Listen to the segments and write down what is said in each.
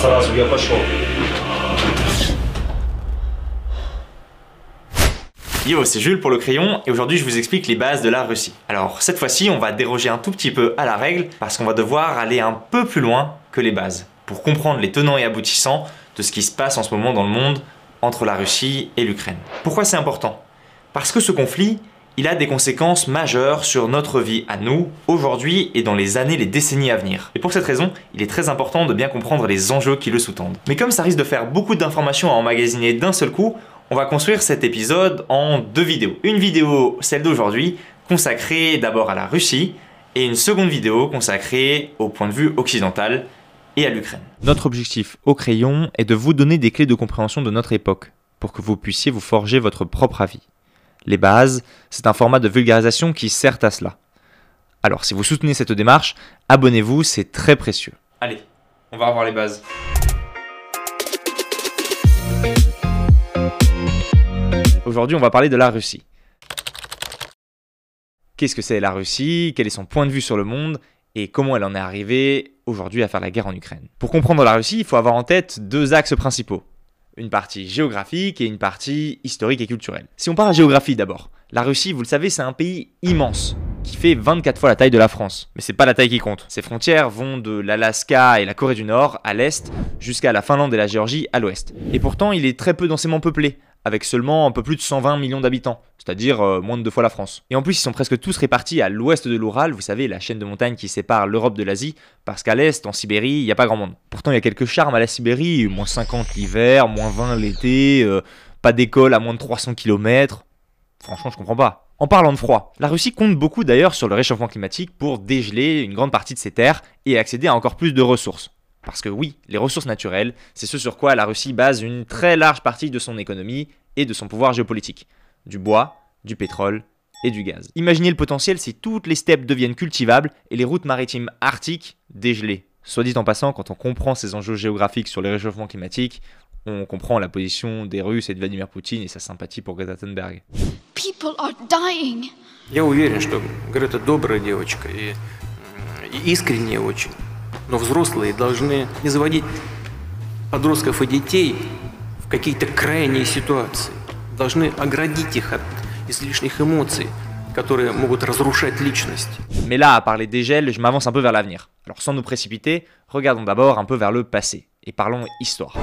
сразу, я пошел. Yo, c'est Jules pour le crayon et aujourd'hui je vous explique les bases de la Russie. Alors cette fois-ci on va déroger un tout petit peu à la règle parce qu'on va devoir aller un peu plus loin que les bases pour comprendre les tenants et aboutissants de ce qui se passe en ce moment dans le monde entre la Russie et l'Ukraine. Pourquoi c'est important Parce que ce conflit, il a des conséquences majeures sur notre vie à nous, aujourd'hui et dans les années, les décennies à venir. Et pour cette raison, il est très important de bien comprendre les enjeux qui le sous-tendent. Mais comme ça risque de faire beaucoup d'informations à emmagasiner d'un seul coup, on va construire cet épisode en deux vidéos. Une vidéo, celle d'aujourd'hui, consacrée d'abord à la Russie, et une seconde vidéo consacrée au point de vue occidental et à l'Ukraine. Notre objectif au crayon est de vous donner des clés de compréhension de notre époque, pour que vous puissiez vous forger votre propre avis. Les bases, c'est un format de vulgarisation qui sert à cela. Alors si vous soutenez cette démarche, abonnez-vous, c'est très précieux. Allez, on va revoir les bases. Aujourd'hui, on va parler de la Russie. Qu'est-ce que c'est la Russie? Quel est son point de vue sur le monde? Et comment elle en est arrivée aujourd'hui à faire la guerre en Ukraine? Pour comprendre la Russie, il faut avoir en tête deux axes principaux. Une partie géographique et une partie historique et culturelle. Si on parle géographie d'abord, la Russie, vous le savez, c'est un pays immense qui fait 24 fois la taille de la France. Mais c'est pas la taille qui compte. Ses frontières vont de l'Alaska et la Corée du Nord à l'est jusqu'à la Finlande et la Géorgie à l'ouest. Et pourtant, il est très peu densément peuplé, avec seulement un peu plus de 120 millions d'habitants, c'est-à-dire euh, moins de deux fois la France. Et en plus, ils sont presque tous répartis à l'ouest de l'Oural, vous savez, la chaîne de montagnes qui sépare l'Europe de l'Asie, parce qu'à l'est, en Sibérie, il n'y a pas grand monde. Pourtant, il y a quelques charmes à la Sibérie, moins 50 l'hiver, moins 20 l'été, euh, pas d'école à moins de 300 km. Franchement, je comprends pas. En parlant de froid, la Russie compte beaucoup d'ailleurs sur le réchauffement climatique pour dégeler une grande partie de ses terres et accéder à encore plus de ressources. Parce que oui, les ressources naturelles, c'est ce sur quoi la Russie base une très large partie de son économie et de son pouvoir géopolitique. Du bois, du pétrole et du gaz. Imaginez le potentiel si toutes les steppes deviennent cultivables et les routes maritimes arctiques dégelées. Soit dit en passant, quand on comprend ces enjeux géographiques sur le réchauffement climatique, on comprend la position des Russes et de Vladimir Poutine et sa sympathie pour Greta Thunberg. People are dying. Я уверен, что Грета добрая девочка и, и искренняя очень. Но взрослые должны не заводить подростков и детей в какие-то крайние ситуации. Должны оградить их от излишних эмоций, которые могут разрушать личность. Mais là, à parler des gels, je m'avance un peu vers l'avenir. Alors sans nous précipiter, regardons d'abord un peu vers le passé et parlons histoire.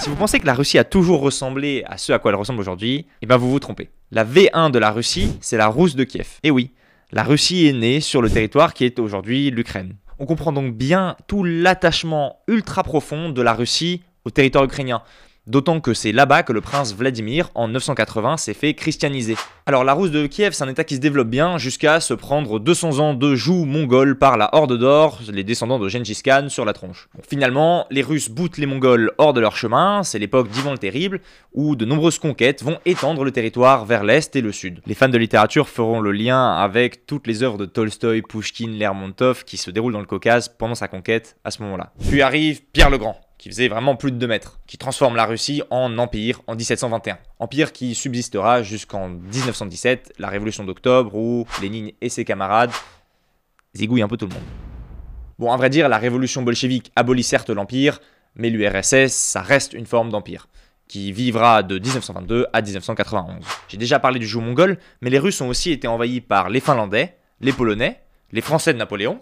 Si vous pensez que la Russie a toujours ressemblé à ce à quoi elle ressemble aujourd'hui, eh ben vous vous trompez. La V1 de la Russie, c'est la Rousse de Kiev. Et oui, la Russie est née sur le territoire qui est aujourd'hui l'Ukraine. On comprend donc bien tout l'attachement ultra profond de la Russie au territoire ukrainien. D'autant que c'est là-bas que le prince Vladimir, en 980, s'est fait christianiser. Alors la Rousse de Kiev, c'est un état qui se développe bien jusqu'à se prendre 200 ans de joug mongol par la Horde d'Or, les descendants de Gengis Khan, sur la tronche. Finalement, les Russes boutent les Mongols hors de leur chemin, c'est l'époque d'Ivan le Terrible, où de nombreuses conquêtes vont étendre le territoire vers l'est et le sud. Les fans de littérature feront le lien avec toutes les œuvres de Tolstoï, Pushkin, Lermontov qui se déroulent dans le Caucase pendant sa conquête à ce moment-là. Puis arrive Pierre le Grand qui faisait vraiment plus de 2 mètres, qui transforme la Russie en empire en 1721. Empire qui subsistera jusqu'en 1917, la révolution d'octobre, où Lénine et ses camarades zigouillent un peu tout le monde. Bon, à vrai dire, la révolution bolchevique abolit certes l'empire, mais l'URSS, ça reste une forme d'empire, qui vivra de 1922 à 1991. J'ai déjà parlé du joug mongol, mais les Russes ont aussi été envahis par les Finlandais, les Polonais, les Français de Napoléon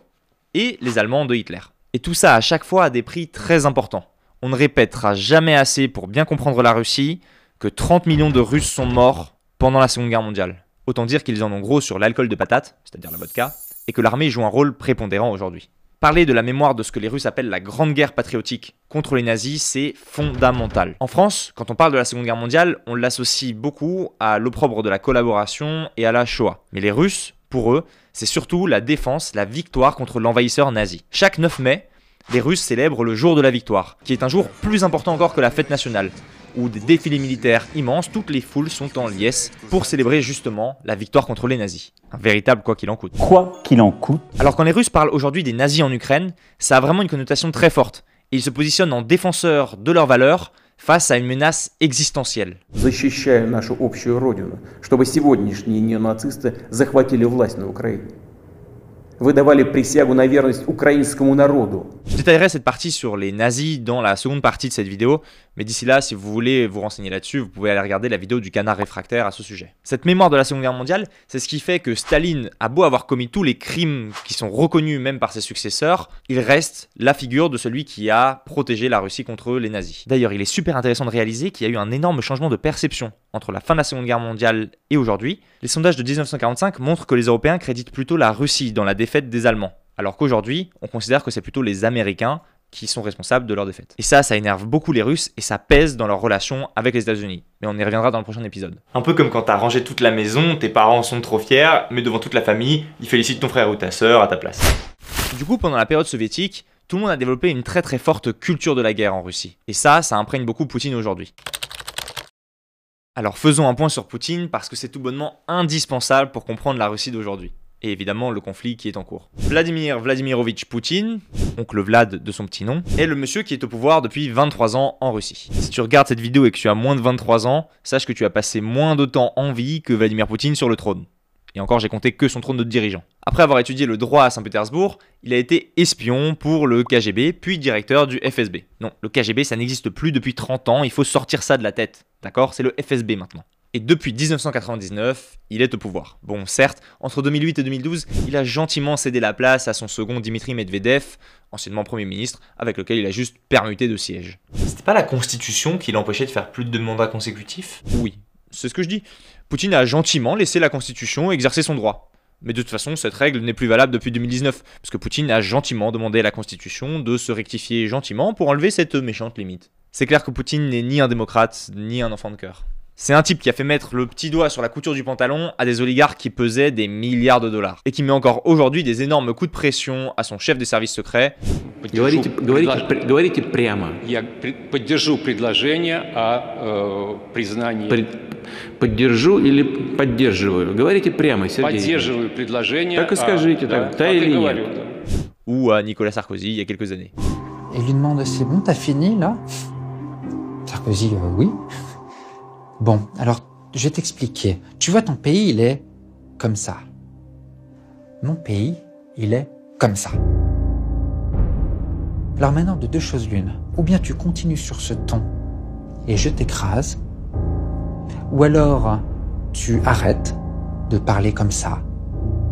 et les Allemands de Hitler. Et tout ça à chaque fois à des prix très importants. On ne répétera jamais assez pour bien comprendre la Russie que 30 millions de Russes sont morts pendant la Seconde Guerre mondiale. Autant dire qu'ils en ont gros sur l'alcool de patate, c'est-à-dire la vodka, et que l'armée joue un rôle prépondérant aujourd'hui. Parler de la mémoire de ce que les Russes appellent la Grande Guerre patriotique contre les nazis, c'est fondamental. En France, quand on parle de la Seconde Guerre mondiale, on l'associe beaucoup à l'opprobre de la collaboration et à la Shoah. Mais les Russes, pour eux, c'est surtout la défense, la victoire contre l'envahisseur nazi. Chaque 9 mai, les Russes célèbrent le jour de la victoire, qui est un jour plus important encore que la fête nationale, où des défilés militaires immenses, toutes les foules sont en liesse pour célébrer justement la victoire contre les nazis. Un véritable quoi qu'il en coûte. Quoi qu'il en coûte. Alors quand les Russes parlent aujourd'hui des nazis en Ukraine, ça a vraiment une connotation très forte, ils se positionnent en défenseurs de leurs valeurs face à une menace existentielle. защищая нашу общую родину, чтобы сегодняшние неонацисты захватили власть на Украине. выдавали присягу на верность украинскому народу. Je détaillerai cette partie sur les nazis dans la seconde partie de cette vidéo, mais d'ici là, si vous voulez vous renseigner là-dessus, vous pouvez aller regarder la vidéo du canard réfractaire à ce sujet. Cette mémoire de la Seconde Guerre mondiale, c'est ce qui fait que Staline a beau avoir commis tous les crimes qui sont reconnus même par ses successeurs, il reste la figure de celui qui a protégé la Russie contre les nazis. D'ailleurs, il est super intéressant de réaliser qu'il y a eu un énorme changement de perception entre la fin de la Seconde Guerre mondiale et aujourd'hui. Les sondages de 1945 montrent que les Européens créditent plutôt la Russie dans la défaite des Allemands, alors qu'aujourd'hui, on considère que c'est plutôt les Américains qui sont responsables de leur défaite. Et ça, ça énerve beaucoup les Russes et ça pèse dans leur relation avec les États-Unis. Mais on y reviendra dans le prochain épisode. Un peu comme quand t'as rangé toute la maison, tes parents sont trop fiers, mais devant toute la famille, ils félicitent ton frère ou ta sœur à ta place. Du coup, pendant la période soviétique, tout le monde a développé une très très forte culture de la guerre en Russie. Et ça, ça imprègne beaucoup Poutine aujourd'hui. Alors faisons un point sur Poutine parce que c'est tout bonnement indispensable pour comprendre la Russie d'aujourd'hui et évidemment le conflit qui est en cours. Vladimir Vladimirovitch Poutine, oncle Vlad de son petit nom, est le monsieur qui est au pouvoir depuis 23 ans en Russie. Si tu regardes cette vidéo et que tu as moins de 23 ans, sache que tu as passé moins de temps en vie que Vladimir Poutine sur le trône. Et encore, j'ai compté que son trône de dirigeant. Après avoir étudié le droit à Saint-Pétersbourg, il a été espion pour le KGB, puis directeur du FSB. Non, le KGB, ça n'existe plus depuis 30 ans, il faut sortir ça de la tête. D'accord? C'est le FSB maintenant et depuis 1999, il est au pouvoir. Bon, certes, entre 2008 et 2012, il a gentiment cédé la place à son second Dimitri Medvedev, anciennement Premier ministre, avec lequel il a juste permuté de sièges. C'était pas la Constitution qui l'empêchait de faire plus de deux mandats consécutifs? Oui, c'est ce que je dis. Poutine a gentiment laissé la Constitution exercer son droit. Mais de toute façon, cette règle n'est plus valable depuis 2019, parce que Poutine a gentiment demandé à la Constitution de se rectifier gentiment pour enlever cette méchante limite. C'est clair que Poutine n'est ni un démocrate, ni un enfant de cœur. C'est un type qui a fait mettre le petit doigt sur la couture du pantalon à des oligarques qui pesaient des milliards de dollars et qui met encore aujourd'hui des énormes coups de pression à son chef des services secrets. Говорите, говорите, говорите прямо. Я поддержу предложение о э, признании. Поддержу или поддерживаю? Говорите прямо, Сергей. Поддерживаю предложение. Так и скажите, да, так, да или нет. Ou à Nicolas Sarkozy il y a quelques années. Et il lui demande C'est bon, t'as fini là Sarkozy, euh, oui. Bon, alors, je vais t'expliquer. Tu vois, ton pays, il est comme ça. Mon pays, il est comme ça. Alors maintenant, de deux choses l'une. Ou bien tu continues sur ce ton et je t'écrase, ou alors tu arrêtes de parler comme ça.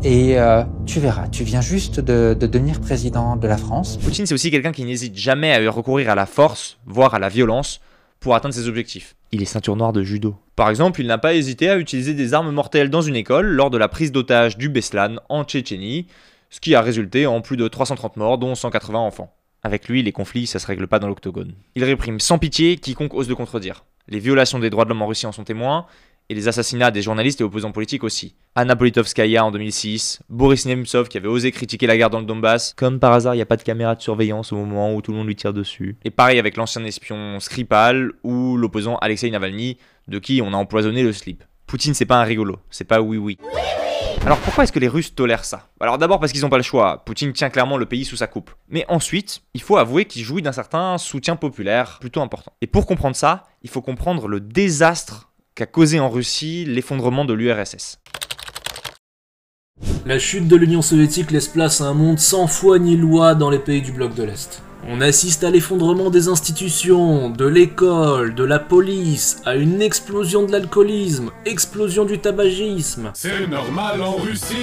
Et euh, tu verras, tu viens juste de, de devenir président de la France. Poutine, c'est aussi quelqu'un qui n'hésite jamais à recourir à la force, voire à la violence, pour atteindre ses objectifs. Il est ceinture noire de judo. Par exemple, il n'a pas hésité à utiliser des armes mortelles dans une école lors de la prise d'otage du Beslan en Tchétchénie, ce qui a résulté en plus de 330 morts, dont 180 enfants. Avec lui, les conflits, ça se règle pas dans l'octogone. Il réprime sans pitié quiconque ose le contredire. Les violations des droits de l'homme en Russie en sont témoins, et les assassinats des journalistes et opposants politiques aussi. Anna Politkovskaya en 2006, Boris Nemtsov qui avait osé critiquer la guerre dans le Donbass. Comme par hasard, il n'y a pas de caméra de surveillance au moment où tout le monde lui tire dessus. Et pareil avec l'ancien espion Skripal ou l'opposant Alexei Navalny, de qui on a empoisonné le slip. Poutine, c'est pas un rigolo, c'est pas oui oui. Alors pourquoi est-ce que les Russes tolèrent ça? Alors d'abord parce qu'ils n'ont pas le choix, Poutine tient clairement le pays sous sa coupe. Mais ensuite, il faut avouer qu'il jouit d'un certain soutien populaire plutôt important. Et pour comprendre ça, il faut comprendre le désastre qu'a causé en Russie l'effondrement de l'URSS. La chute de l'Union soviétique laisse place à un monde sans foi ni loi dans les pays du bloc de l'Est. On assiste à l'effondrement des institutions, de l'école, de la police, à une explosion de l'alcoolisme, explosion du tabagisme. C'est normal en Russie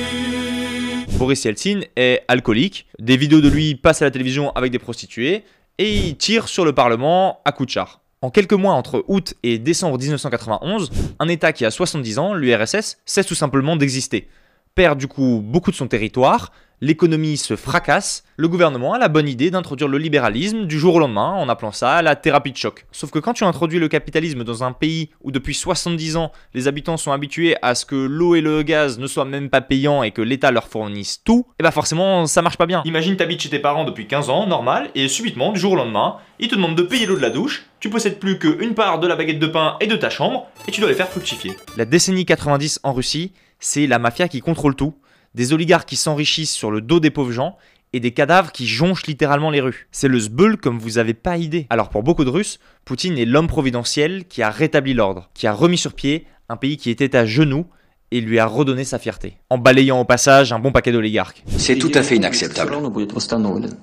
Boris Yeltsin est alcoolique, des vidéos de lui passent à la télévision avec des prostituées, et il tire sur le Parlement à coups de char. En quelques mois entre août et décembre 1991, un État qui a 70 ans, l'URSS, cesse tout simplement d'exister. Perd du coup beaucoup de son territoire, l'économie se fracasse, le gouvernement a la bonne idée d'introduire le libéralisme du jour au lendemain en appelant ça la thérapie de choc. Sauf que quand tu introduis le capitalisme dans un pays où depuis 70 ans les habitants sont habitués à ce que l'eau et le gaz ne soient même pas payants et que l'État leur fournisse tout, et bah forcément ça marche pas bien. Imagine t'habites chez tes parents depuis 15 ans, normal, et subitement du jour au lendemain, ils te demandent de payer l'eau de la douche, tu possèdes plus qu'une part de la baguette de pain et de ta chambre, et tu dois les faire fructifier. La décennie 90 en Russie, c'est la mafia qui contrôle tout, des oligarques qui s'enrichissent sur le dos des pauvres gens et des cadavres qui jonchent littéralement les rues. C'est le zbeul comme vous avez pas idée. Alors pour beaucoup de Russes, Poutine est l'homme providentiel qui a rétabli l'ordre, qui a remis sur pied un pays qui était à genoux et lui a redonné sa fierté, en balayant au passage un bon paquet d'oligarques. C'est tout à fait inacceptable.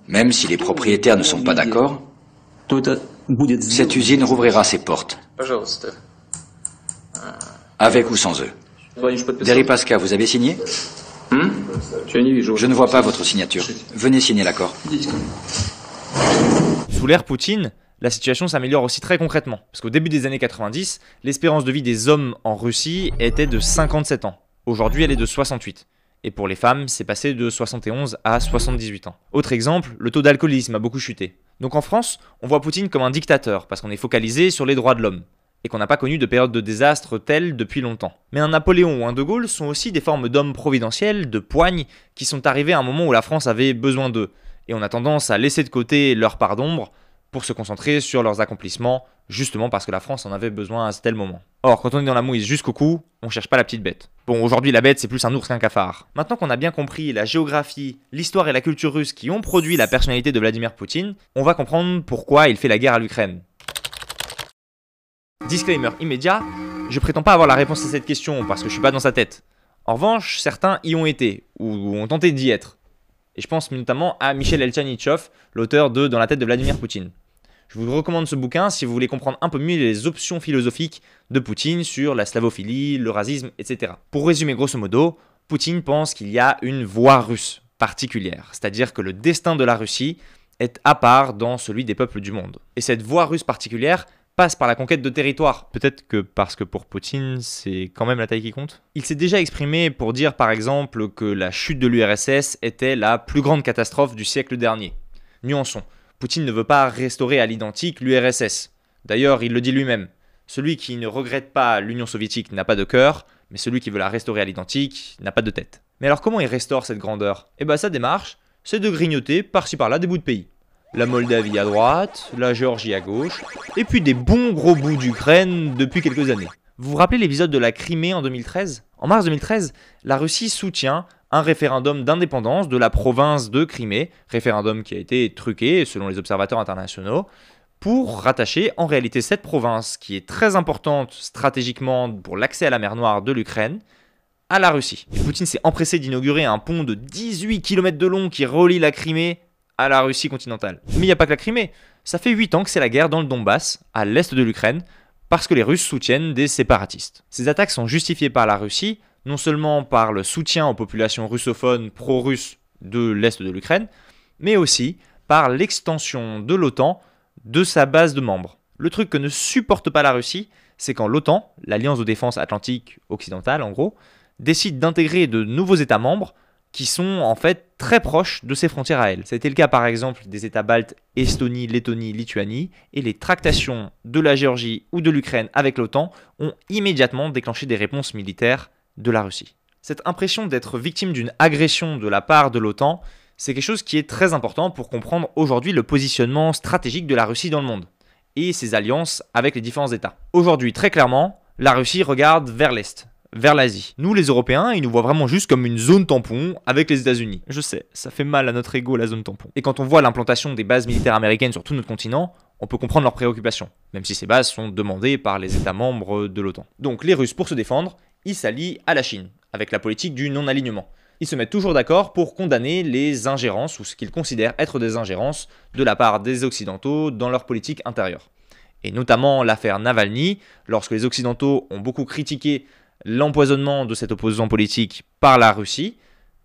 Même si les propriétaires ne sont pas d'accord, cette usine rouvrira ses portes, avec ou sans eux. Deripaska, vous avez signé? Je ne vois pas votre signature. Venez signer l'accord. Sous l'ère Poutine, la situation s'améliore aussi très concrètement. Parce qu'au début des années 90, l'espérance de vie des hommes en Russie était de 57 ans. Aujourd'hui, elle est de 68. Et pour les femmes, c'est passé de 71 à 78 ans. Autre exemple, le taux d'alcoolisme a beaucoup chuté. Donc en France, on voit Poutine comme un dictateur, parce qu'on est focalisé sur les droits de l'homme, et qu'on n'a pas connu de période de désastre telle depuis longtemps. Mais un Napoléon ou un De Gaulle sont aussi des formes d'hommes providentiels, de poignes, qui sont arrivés à un moment où la France avait besoin d'eux, et on a tendance à laisser de côté leur part d'ombre pour se concentrer sur leurs accomplissements, justement parce que la France en avait besoin à tel moment. Or, quand on est dans la mouise jusqu'au cou, on cherche pas la petite bête. Bon, aujourd'hui, la bête, c'est plus un ours qu'un cafard. Maintenant qu'on a bien compris la géographie, l'histoire et la culture russe qui ont produit la personnalité de Vladimir Poutine, on va comprendre pourquoi il fait la guerre à l'Ukraine. Disclaimer immédiat, je prétends pas avoir la réponse à cette question parce que je suis pas dans sa tête. En revanche, certains y ont été, ou ont tenté d'y être. Et je pense notamment à Michel Elchanichov, l'auteur de Dans la tête de Vladimir Poutine. Je vous recommande ce bouquin si vous voulez comprendre un peu mieux les options philosophiques de Poutine sur la slavophilie, le racisme, etc. Pour résumer grosso modo, Poutine pense qu'il y a une voie russe particulière, c'est-à-dire que le destin de la Russie est à part dans celui des peuples du monde. Et cette voie russe particulière passe par la conquête de territoires. Peut-être que parce que pour Poutine, c'est quand même la taille qui compte. Il s'est déjà exprimé pour dire par exemple que la chute de l'URSS était la plus grande catastrophe du siècle dernier. Nuançons. Poutine ne veut pas restaurer à l'identique l'URSS. D'ailleurs, il le dit lui-même. Celui qui ne regrette pas l'Union soviétique n'a pas de cœur, mais celui qui veut la restaurer à l'identique n'a pas de tête. Mais alors comment il restaure cette grandeur? Eh ben sa démarche, c'est de grignoter par-ci par-là des bouts de pays. La Moldavie à droite, la Géorgie à gauche, et puis des bons gros bouts d'Ukraine depuis quelques années. Vous vous rappelez l'épisode de la Crimée en 2013 En mars 2013, la Russie soutient un référendum d'indépendance de la province de Crimée, référendum qui a été truqué selon les observateurs internationaux, pour rattacher en réalité cette province, qui est très importante stratégiquement pour l'accès à la mer Noire de l'Ukraine, à la Russie. Poutine s'est empressé d'inaugurer un pont de 18 km de long qui relie la Crimée à la Russie continentale. Mais il n'y a pas que la Crimée. Ça fait 8 ans que c'est la guerre dans le Donbass, à l'est de l'Ukraine, parce que les Russes soutiennent des séparatistes. Ces attaques sont justifiées par la Russie, non seulement par le soutien aux populations russophones pro-russes de l'est de l'Ukraine, mais aussi par l'extension de l'OTAN de sa base de membres. Le truc que ne supporte pas la Russie, c'est quand l'OTAN, l'Alliance de défense atlantique occidentale en gros, décide d'intégrer de nouveaux États membres qui sont en fait très proches de ses frontières à elle. C'était le cas par exemple des États baltes Estonie, Lettonie, Lituanie, et les tractations de la Géorgie ou de l'Ukraine avec l'OTAN ont immédiatement déclenché des réponses militaires de la Russie. Cette impression d'être victime d'une agression de la part de l'OTAN, c'est quelque chose qui est très important pour comprendre aujourd'hui le positionnement stratégique de la Russie dans le monde et ses alliances avec les différents États. Aujourd'hui, très clairement, la Russie regarde vers l'Est, vers l'Asie. Nous, les Européens, ils nous voient vraiment juste comme une zone tampon avec les États-Unis. Je sais, ça fait mal à notre ego la zone tampon. Et quand on voit l'implantation des bases militaires américaines sur tout notre continent, on peut comprendre leurs préoccupations, même si ces bases sont demandées par les États membres de l'OTAN. Donc les Russes, pour se défendre, ils s'allient à la Chine, avec la politique du non-alignement. Ils se mettent toujours d'accord pour condamner les ingérences, ou ce qu'ils considèrent être des ingérences, de la part des Occidentaux dans leur politique intérieure. Et notamment l'affaire Navalny, lorsque les Occidentaux ont beaucoup critiqué l'empoisonnement de cet opposant politique par la Russie,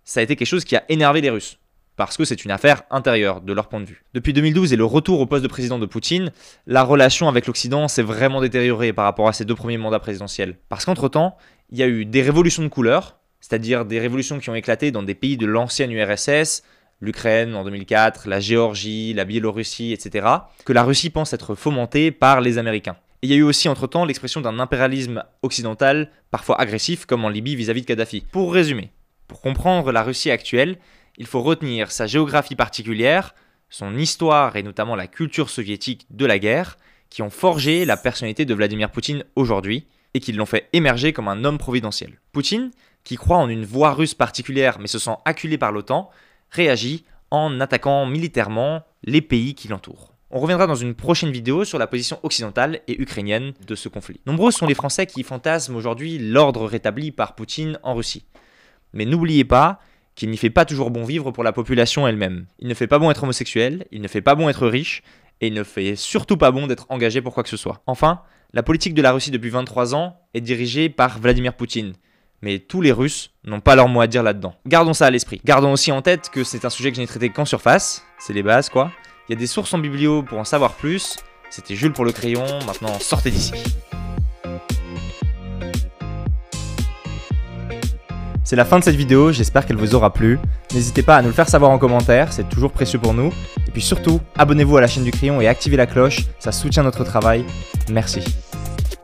ça a été quelque chose qui a énervé les Russes parce que c'est une affaire intérieure de leur point de vue. Depuis 2012 et le retour au poste de président de Poutine, la relation avec l'Occident s'est vraiment détériorée par rapport à ses deux premiers mandats présidentiels. Parce qu'entre-temps, il y a eu des révolutions de couleur, c'est-à-dire des révolutions qui ont éclaté dans des pays de l'ancienne URSS, l'Ukraine en 2004, la Géorgie, la Biélorussie, etc., que la Russie pense être fomentée par les Américains. Et il y a eu aussi entre-temps l'expression d'un impérialisme occidental, parfois agressif, comme en Libye vis-à-vis -vis de Kadhafi. Pour résumer, pour comprendre la Russie actuelle, il faut retenir sa géographie particulière, son histoire et notamment la culture soviétique de la guerre, qui ont forgé la personnalité de Vladimir Poutine aujourd'hui et qui l'ont fait émerger comme un homme providentiel. Poutine, qui croit en une voie russe particulière mais se sent acculé par l'OTAN, réagit en attaquant militairement les pays qui l'entourent. On reviendra dans une prochaine vidéo sur la position occidentale et ukrainienne de ce conflit. Nombreux sont les Français qui fantasment aujourd'hui l'ordre rétabli par Poutine en Russie. Mais n'oubliez pas qu'il n'y fait pas toujours bon vivre pour la population elle-même. Il ne fait pas bon être homosexuel, il ne fait pas bon être riche, et il ne fait surtout pas bon d'être engagé pour quoi que ce soit. Enfin, la politique de la Russie depuis 23 ans est dirigée par Vladimir Poutine. Mais tous les Russes n'ont pas leur mot à dire là-dedans. Gardons ça à l'esprit. Gardons aussi en tête que c'est un sujet que je n'ai traité qu'en surface, c'est les bases quoi. Il y a des sources en biblio pour en savoir plus. C'était Jules pour le crayon, maintenant sortez d'ici. C'est la fin de cette vidéo, j'espère qu'elle vous aura plu. N'hésitez pas à nous le faire savoir en commentaire, c'est toujours précieux pour nous. Et puis surtout, abonnez-vous à la chaîne du crayon et activez la cloche, ça soutient notre travail. Merci.